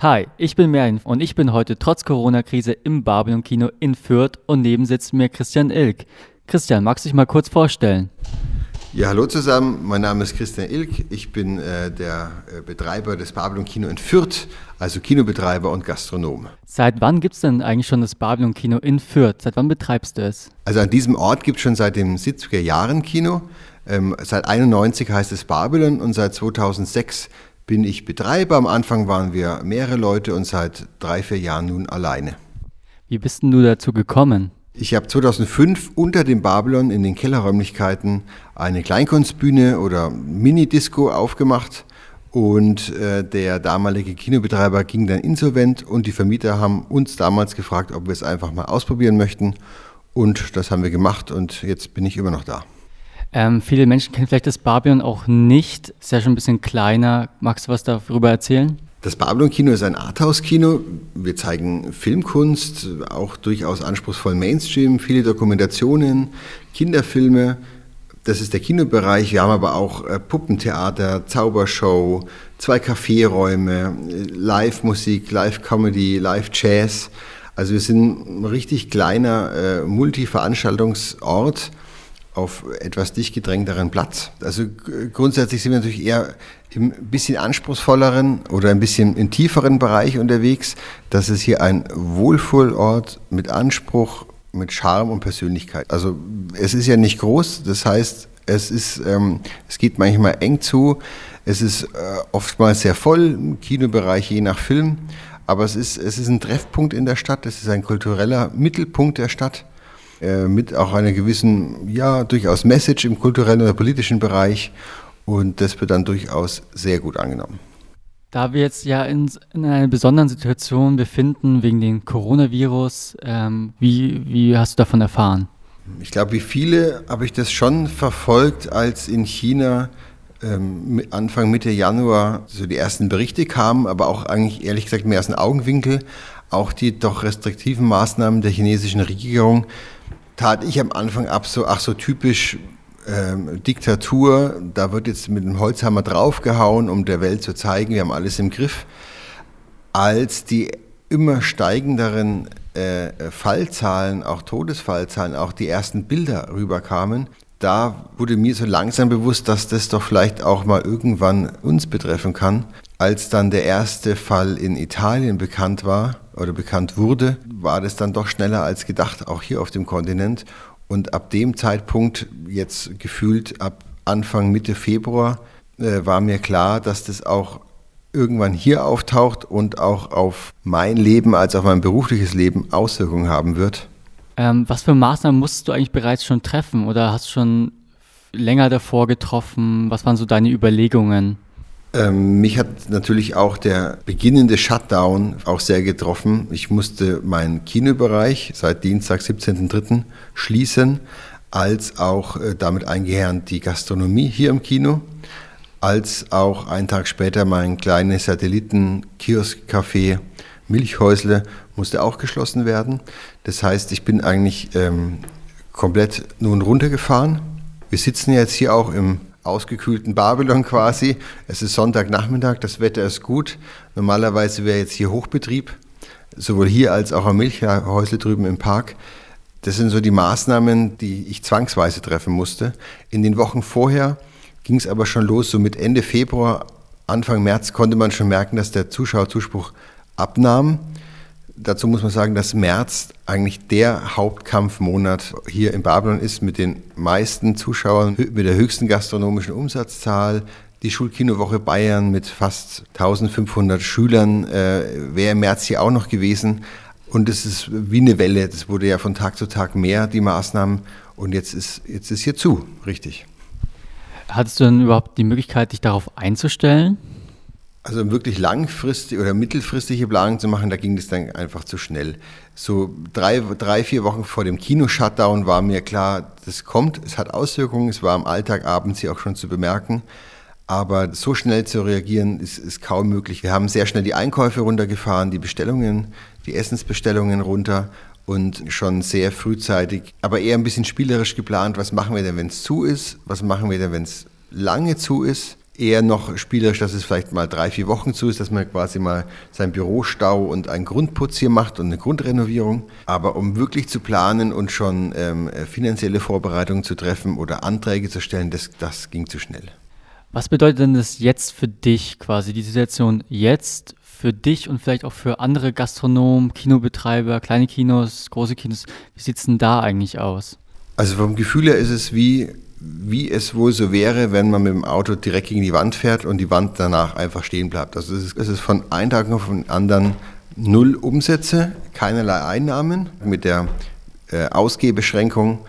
Hi, ich bin Merlin und ich bin heute trotz Corona-Krise im Babylon Kino in Fürth und neben sitzt mir Christian Ilk. Christian, magst du dich mal kurz vorstellen? Ja, hallo zusammen. Mein Name ist Christian Ilk. Ich bin äh, der äh, Betreiber des Babylon Kino in Fürth, also Kinobetreiber und Gastronom. Seit wann gibt es denn eigentlich schon das Babylon Kino in Fürth? Seit wann betreibst du es? Also an diesem Ort gibt es schon seit den 70er Jahren Kino. Ähm, seit 91 heißt es Babylon und seit 2006 bin ich Betreiber. Am Anfang waren wir mehrere Leute und seit drei, vier Jahren nun alleine. Wie bist denn du dazu gekommen? Ich habe 2005 unter dem Babylon in den Kellerräumlichkeiten eine Kleinkunstbühne oder Mini-Disco aufgemacht und äh, der damalige Kinobetreiber ging dann insolvent und die Vermieter haben uns damals gefragt, ob wir es einfach mal ausprobieren möchten und das haben wir gemacht und jetzt bin ich immer noch da. Ähm, viele Menschen kennen vielleicht das Babylon auch nicht. Ist ja schon ein bisschen kleiner. Magst du was darüber erzählen? Das Babylon-Kino ist ein Arthouse-Kino. Wir zeigen Filmkunst, auch durchaus anspruchsvollen Mainstream, viele Dokumentationen, Kinderfilme. Das ist der Kinobereich. Wir haben aber auch äh, Puppentheater, Zaubershow, zwei Kaffeeräume, Live-Musik, Live-Comedy, Live-Jazz. Also wir sind ein richtig kleiner äh, Multi-Veranstaltungsort auf etwas dicht gedrängteren Platz. Also grundsätzlich sind wir natürlich eher im bisschen anspruchsvolleren oder ein bisschen im tieferen Bereich unterwegs. Das ist hier ein Wohlfühlort mit Anspruch, mit Charme und Persönlichkeit. Also es ist ja nicht groß, das heißt, es ist, ähm, es geht manchmal eng zu. Es ist äh, oftmals sehr voll im Kinobereich, je nach Film. Aber es ist, es ist ein Treffpunkt in der Stadt. Es ist ein kultureller Mittelpunkt der Stadt. Äh, mit auch einer gewissen, ja, durchaus Message im kulturellen oder politischen Bereich. Und das wird dann durchaus sehr gut angenommen. Da wir jetzt ja in, in einer besonderen Situation befinden wegen dem Coronavirus, ähm, wie, wie hast du davon erfahren? Ich glaube, wie viele habe ich das schon verfolgt, als in China ähm, Anfang Mitte Januar so die ersten Berichte kamen, aber auch eigentlich ehrlich gesagt aus dem Augenwinkel, auch die doch restriktiven Maßnahmen der chinesischen Regierung tat ich am Anfang ab, so, ach so typisch ähm, Diktatur, da wird jetzt mit dem Holzhammer draufgehauen, um der Welt zu zeigen, wir haben alles im Griff. Als die immer steigenderen äh, Fallzahlen, auch Todesfallzahlen, auch die ersten Bilder rüberkamen, da wurde mir so langsam bewusst, dass das doch vielleicht auch mal irgendwann uns betreffen kann. Als dann der erste Fall in Italien bekannt war oder bekannt wurde, war das dann doch schneller als gedacht, auch hier auf dem Kontinent. Und ab dem Zeitpunkt, jetzt gefühlt ab Anfang, Mitte Februar, äh, war mir klar, dass das auch irgendwann hier auftaucht und auch auf mein Leben als auf mein berufliches Leben Auswirkungen haben wird. Ähm, was für Maßnahmen musstest du eigentlich bereits schon treffen oder hast schon länger davor getroffen? Was waren so deine Überlegungen? Ähm, mich hat natürlich auch der beginnende Shutdown auch sehr getroffen. Ich musste meinen Kinobereich seit Dienstag, 17.03. schließen, als auch äh, damit eingehernt die Gastronomie hier im Kino, als auch einen Tag später mein kleines Satelliten-Kiosk-Café Milchhäusle musste auch geschlossen werden. Das heißt, ich bin eigentlich ähm, komplett nun runtergefahren. Wir sitzen jetzt hier auch im ausgekühlten Babylon quasi. Es ist Sonntagnachmittag, das Wetter ist gut. Normalerweise wäre jetzt hier Hochbetrieb, sowohl hier als auch am Milchhäusle drüben im Park. Das sind so die Maßnahmen, die ich zwangsweise treffen musste. In den Wochen vorher ging es aber schon los, so mit Ende Februar, Anfang März konnte man schon merken, dass der Zuschauerzuspruch abnahm dazu muss man sagen, dass März eigentlich der Hauptkampfmonat hier in Babylon ist mit den meisten Zuschauern, mit der höchsten gastronomischen Umsatzzahl. Die Schulkinowoche Bayern mit fast 1500 Schülern äh, wäre im März hier auch noch gewesen. Und es ist wie eine Welle. Das wurde ja von Tag zu Tag mehr, die Maßnahmen. Und jetzt ist, jetzt ist hier zu, richtig. Hattest du denn überhaupt die Möglichkeit, dich darauf einzustellen? Also wirklich langfristig oder mittelfristige Planung zu machen, da ging das dann einfach zu schnell. So drei, drei vier Wochen vor dem Kino-Shutdown war mir klar, das kommt, es hat Auswirkungen, es war am Alltag abends hier auch schon zu bemerken. Aber so schnell zu reagieren, ist, ist kaum möglich. Wir haben sehr schnell die Einkäufe runtergefahren, die Bestellungen, die Essensbestellungen runter und schon sehr frühzeitig, aber eher ein bisschen spielerisch geplant, was machen wir denn, wenn es zu ist, was machen wir denn, wenn es lange zu ist eher noch spielerisch, dass es vielleicht mal drei, vier Wochen zu ist, dass man quasi mal sein Bürostau und einen Grundputz hier macht und eine Grundrenovierung. Aber um wirklich zu planen und schon ähm, finanzielle Vorbereitungen zu treffen oder Anträge zu stellen, das, das ging zu schnell. Was bedeutet denn das jetzt für dich quasi, die Situation jetzt für dich und vielleicht auch für andere Gastronomen, Kinobetreiber, kleine Kinos, große Kinos? Wie sieht es denn da eigentlich aus? Also vom Gefühl her ist es wie wie es wohl so wäre, wenn man mit dem Auto direkt gegen die Wand fährt und die Wand danach einfach stehen bleibt. Also es ist, es ist von einem Tag auf den anderen null Umsätze, keinerlei Einnahmen, mit der äh, Ausgehbeschränkung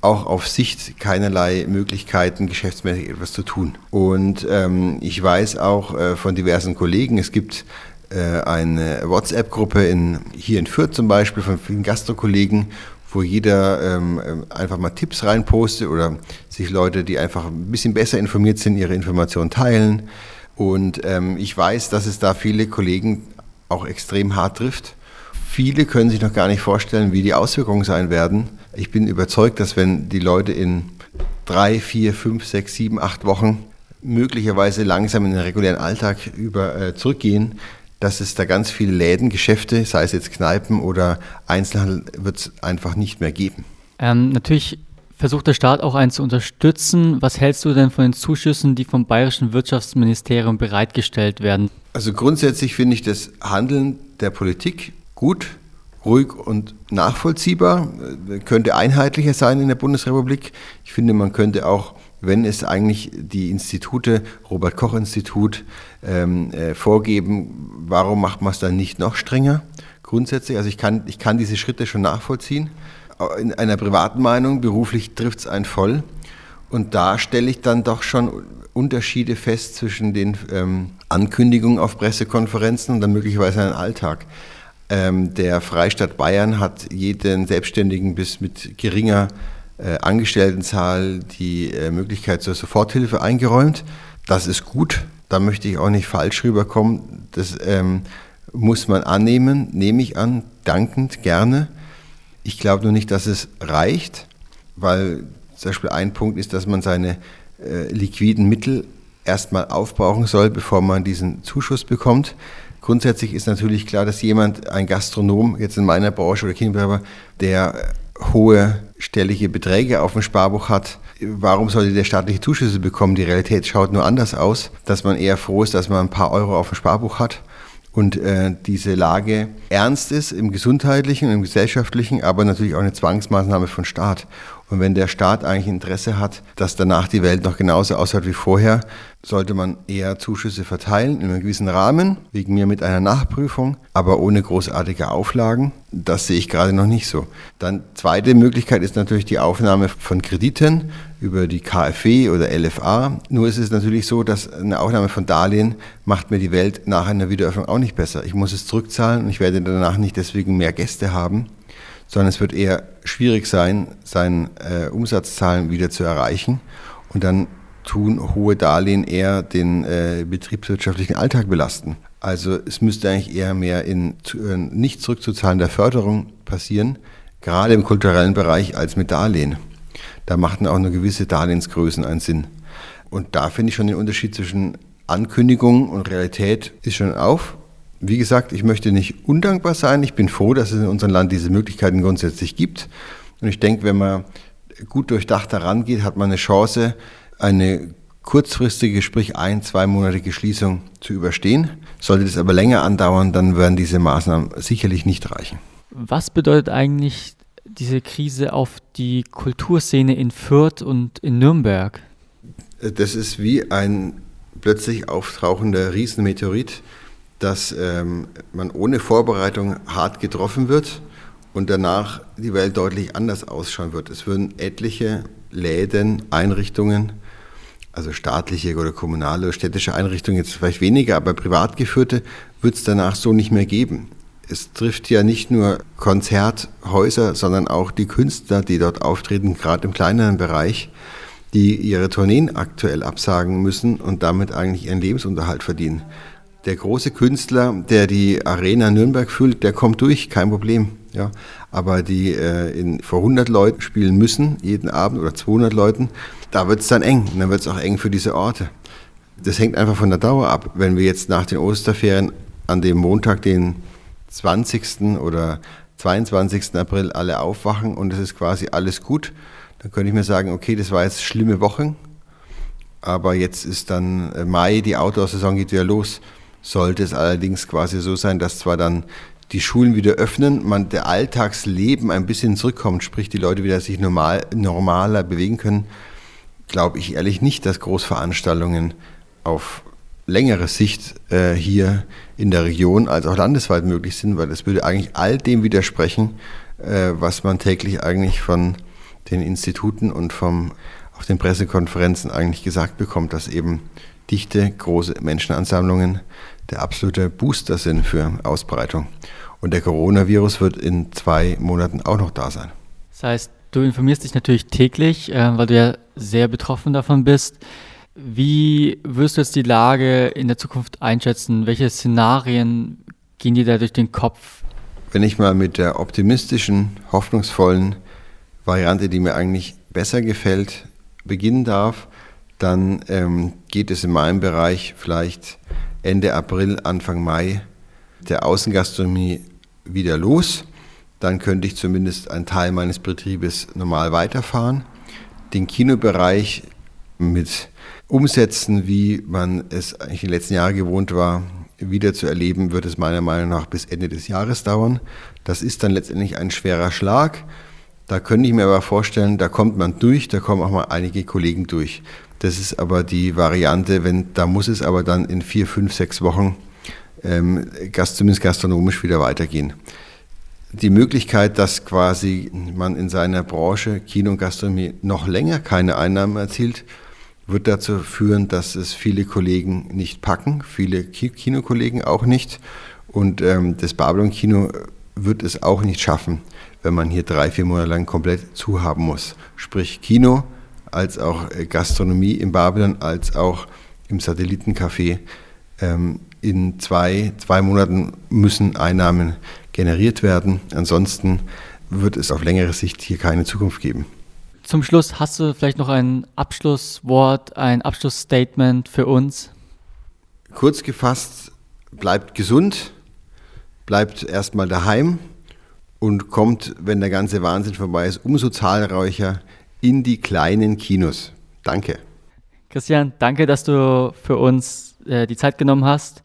auch auf Sicht keinerlei Möglichkeiten, geschäftsmäßig etwas zu tun. Und ähm, ich weiß auch äh, von diversen Kollegen, es gibt äh, eine WhatsApp-Gruppe hier in Fürth zum Beispiel von vielen Gastrokollegen, wo jeder ähm, ähm, einfach mal Tipps reinpostet oder sich Leute, die einfach ein bisschen besser informiert sind, ihre Informationen teilen. Und ähm, ich weiß, dass es da viele Kollegen auch extrem hart trifft. Viele können sich noch gar nicht vorstellen, wie die Auswirkungen sein werden. Ich bin überzeugt, dass wenn die Leute in drei, vier, fünf, sechs, sieben, acht Wochen möglicherweise langsam in den regulären Alltag über äh, zurückgehen, dass es da ganz viele Läden, Geschäfte, sei es jetzt Kneipen oder Einzelhandel, wird es einfach nicht mehr geben. Ähm, natürlich versucht der Staat auch einen zu unterstützen. Was hältst du denn von den Zuschüssen, die vom bayerischen Wirtschaftsministerium bereitgestellt werden? Also grundsätzlich finde ich das Handeln der Politik gut, ruhig und nachvollziehbar. Könnte einheitlicher sein in der Bundesrepublik. Ich finde, man könnte auch wenn es eigentlich die Institute, Robert Koch Institut, ähm, äh, vorgeben, warum macht man es dann nicht noch strenger grundsätzlich? Also ich kann, ich kann diese Schritte schon nachvollziehen. In einer privaten Meinung, beruflich trifft es einen voll. Und da stelle ich dann doch schon Unterschiede fest zwischen den ähm, Ankündigungen auf Pressekonferenzen und dann möglicherweise einen Alltag. Ähm, der Freistaat Bayern hat jeden Selbstständigen bis mit geringer äh, Angestelltenzahl die äh, Möglichkeit zur Soforthilfe eingeräumt. Das ist gut. Da möchte ich auch nicht falsch rüberkommen. Das ähm, muss man annehmen, nehme ich an, dankend, gerne. Ich glaube nur nicht, dass es reicht, weil zum Beispiel ein Punkt ist, dass man seine äh, liquiden Mittel erstmal aufbrauchen soll, bevor man diesen Zuschuss bekommt. Grundsätzlich ist natürlich klar, dass jemand, ein Gastronom, jetzt in meiner Branche oder Kinderbetreiber, der hohe stellige Beträge auf dem Sparbuch hat, warum sollte der staatliche Zuschüsse bekommen? Die Realität schaut nur anders aus, dass man eher froh ist, dass man ein paar Euro auf dem Sparbuch hat und äh, diese Lage ernst ist im gesundheitlichen und im gesellschaftlichen, aber natürlich auch eine Zwangsmaßnahme von Staat. Und wenn der Staat eigentlich Interesse hat, dass danach die Welt noch genauso ausschaut wie vorher, sollte man eher Zuschüsse verteilen in einem gewissen Rahmen, wegen mir mit einer Nachprüfung, aber ohne großartige Auflagen. Das sehe ich gerade noch nicht so. Dann zweite Möglichkeit ist natürlich die Aufnahme von Krediten über die KfW oder LFA. Nur ist es natürlich so, dass eine Aufnahme von Darlehen macht mir die Welt nach einer Wiederöffnung auch nicht besser. Ich muss es zurückzahlen und ich werde danach nicht deswegen mehr Gäste haben sondern es wird eher schwierig sein, seine äh, Umsatzzahlen wieder zu erreichen. Und dann tun hohe Darlehen eher den äh, betriebswirtschaftlichen Alltag belasten. Also es müsste eigentlich eher mehr in äh, nicht zurückzuzahlender Förderung passieren, gerade im kulturellen Bereich als mit Darlehen. Da machten auch nur gewisse Darlehensgrößen einen Sinn. Und da finde ich schon den Unterschied zwischen Ankündigung und Realität ist schon auf wie gesagt, ich möchte nicht undankbar sein. Ich bin froh, dass es in unserem Land diese Möglichkeiten grundsätzlich gibt. Und ich denke, wenn man gut durchdacht herangeht, hat man eine Chance, eine kurzfristige, sprich ein-, zweimonatige Schließung zu überstehen. Sollte das aber länger andauern, dann werden diese Maßnahmen sicherlich nicht reichen. Was bedeutet eigentlich diese Krise auf die Kulturszene in Fürth und in Nürnberg? Das ist wie ein plötzlich auftauchender Riesenmeteorit, dass ähm, man ohne Vorbereitung hart getroffen wird und danach die Welt deutlich anders ausschauen wird. Es würden etliche Läden, Einrichtungen, also staatliche oder kommunale oder städtische Einrichtungen jetzt vielleicht weniger, aber privat geführte, wird es danach so nicht mehr geben. Es trifft ja nicht nur Konzerthäuser, sondern auch die Künstler, die dort auftreten, gerade im kleineren Bereich, die ihre Tourneen aktuell absagen müssen und damit eigentlich ihren Lebensunterhalt verdienen. Der große Künstler, der die Arena Nürnberg füllt, der kommt durch, kein Problem. Ja. Aber die äh, in, vor 100 Leuten spielen müssen, jeden Abend oder 200 Leuten, da wird es dann eng. Und dann wird es auch eng für diese Orte. Das hängt einfach von der Dauer ab. Wenn wir jetzt nach den Osterferien an dem Montag, den 20. oder 22. April alle aufwachen und es ist quasi alles gut, dann könnte ich mir sagen, okay, das war jetzt schlimme Wochen, aber jetzt ist dann äh, Mai, die Outdoor-Saison geht wieder los. Sollte es allerdings quasi so sein, dass zwar dann die Schulen wieder öffnen, man der Alltagsleben ein bisschen zurückkommt, sprich die Leute wieder sich normal, normaler bewegen können, glaube ich ehrlich nicht, dass Großveranstaltungen auf längere Sicht äh, hier in der Region als auch landesweit möglich sind, weil das würde eigentlich all dem widersprechen, äh, was man täglich eigentlich von den Instituten und vom, auf den Pressekonferenzen eigentlich gesagt bekommt, dass eben dichte, große Menschenansammlungen der absolute Booster sind für Ausbreitung. Und der Coronavirus wird in zwei Monaten auch noch da sein. Das heißt, du informierst dich natürlich täglich, äh, weil du ja sehr betroffen davon bist. Wie wirst du jetzt die Lage in der Zukunft einschätzen? Welche Szenarien gehen dir da durch den Kopf? Wenn ich mal mit der optimistischen, hoffnungsvollen Variante, die mir eigentlich besser gefällt, beginnen darf, dann ähm, geht es in meinem Bereich vielleicht Ende April, Anfang Mai der Außengastronomie wieder los. Dann könnte ich zumindest einen Teil meines Betriebes normal weiterfahren. Den Kinobereich mit Umsätzen, wie man es eigentlich in den letzten Jahren gewohnt war, wieder zu erleben, wird es meiner Meinung nach bis Ende des Jahres dauern. Das ist dann letztendlich ein schwerer Schlag. Da könnte ich mir aber vorstellen, da kommt man durch, da kommen auch mal einige Kollegen durch. Das ist aber die Variante, wenn, da muss es aber dann in vier, fünf, sechs Wochen ähm, zumindest gastronomisch wieder weitergehen. Die Möglichkeit, dass quasi man in seiner Branche Kino und Gastronomie noch länger keine Einnahmen erzielt, wird dazu führen, dass es viele Kollegen nicht packen, viele Kinokollegen auch nicht. Und ähm, das Babylon-Kino wird es auch nicht schaffen, wenn man hier drei, vier Monate lang komplett zuhaben muss. Sprich Kino, als auch äh, Gastronomie im Babylon, als auch im Satellitencafé. Ähm, in zwei, zwei Monaten müssen Einnahmen generiert werden. Ansonsten wird es auf längere Sicht hier keine Zukunft geben. Zum Schluss hast du vielleicht noch ein Abschlusswort, ein Abschlussstatement für uns? Kurz gefasst, bleibt gesund, bleibt erstmal daheim und kommt, wenn der ganze Wahnsinn vorbei ist, umso zahlreicher in die kleinen Kinos. Danke. Christian, danke, dass du für uns äh, die Zeit genommen hast.